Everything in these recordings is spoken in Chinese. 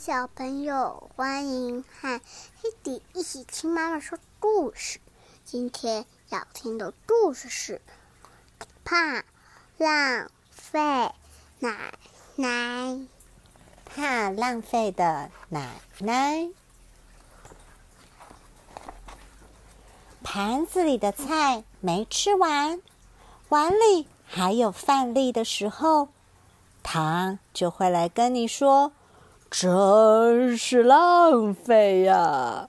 小朋友，欢迎和黑迪一起听妈妈说故事。今天要听的故事是《怕浪费奶奶》。怕浪费的奶奶，盘子里的菜没吃完，碗里还有饭粒的时候，他就会来跟你说。真是浪费呀！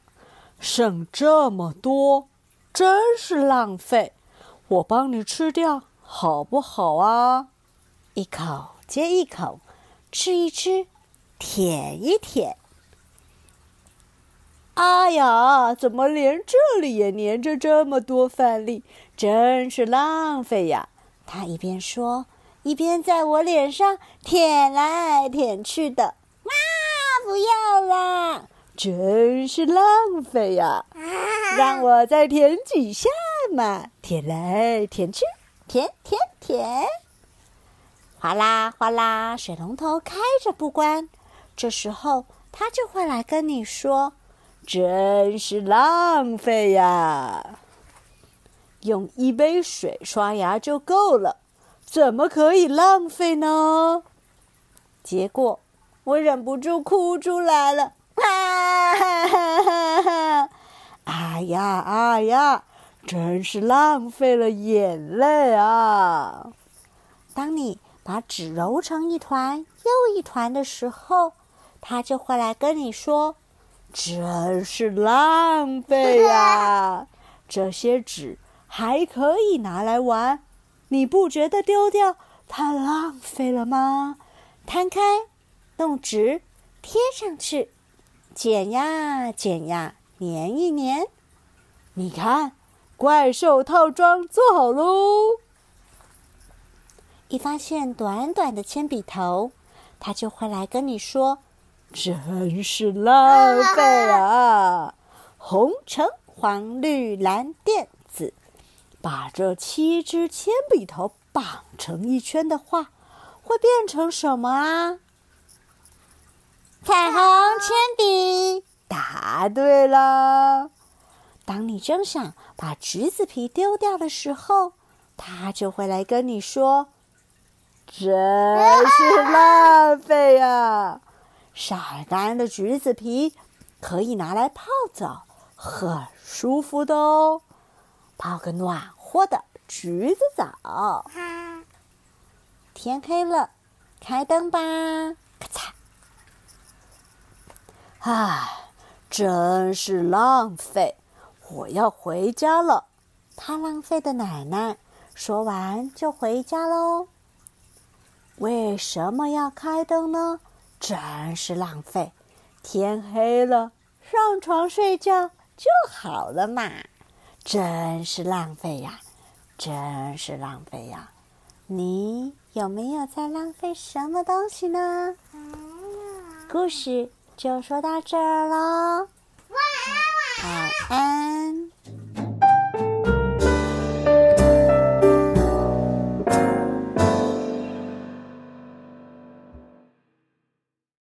剩这么多，真是浪费。我帮你吃掉好不好啊？一口接一口，吃一吃，舔一舔。哎呀，怎么连这里也粘着这么多饭粒？真是浪费呀！他一边说，一边在我脸上舔来舔去的。不要啦！真是浪费呀！让我再舔几下嘛，舔来舔去，舔舔舔，哗啦哗啦，水龙头开着不关。这时候他就会来跟你说：“真是浪费呀！用一杯水刷牙就够了，怎么可以浪费呢？”结果。我忍不住哭出来了，哈哈哈哈！哎呀哎呀，真是浪费了眼泪啊！当你把纸揉成一团又一团的时候，它就会来跟你说：“真是浪费呀！这些纸还可以拿来玩，你不觉得丢掉太浪费了吗？”摊开。用纸贴上去，剪呀剪呀，粘一粘。你看，怪兽套装做好喽！一发现短短的铅笔头，他就会来跟你说：“真是浪费啊！红橙黄绿蓝靛紫，把这七支铅笔头绑成一圈的话，会变成什么啊？”彩虹铅笔，答对了。当你正想把橘子皮丢掉的时候，它就会来跟你说：“真是浪费呀！晒干的橘子皮可以拿来泡澡，很舒服的哦。泡个暖和的橘子澡。天黑了，开灯吧！咔嚓。”唉，真是浪费！我要回家了。怕浪费的奶奶说完就回家喽。为什么要开灯呢？真是浪费！天黑了，上床睡觉就好了嘛。真是浪费呀！真是浪费呀！你有没有在浪费什么东西呢？故事。就说到这儿喽，晚安，晚安。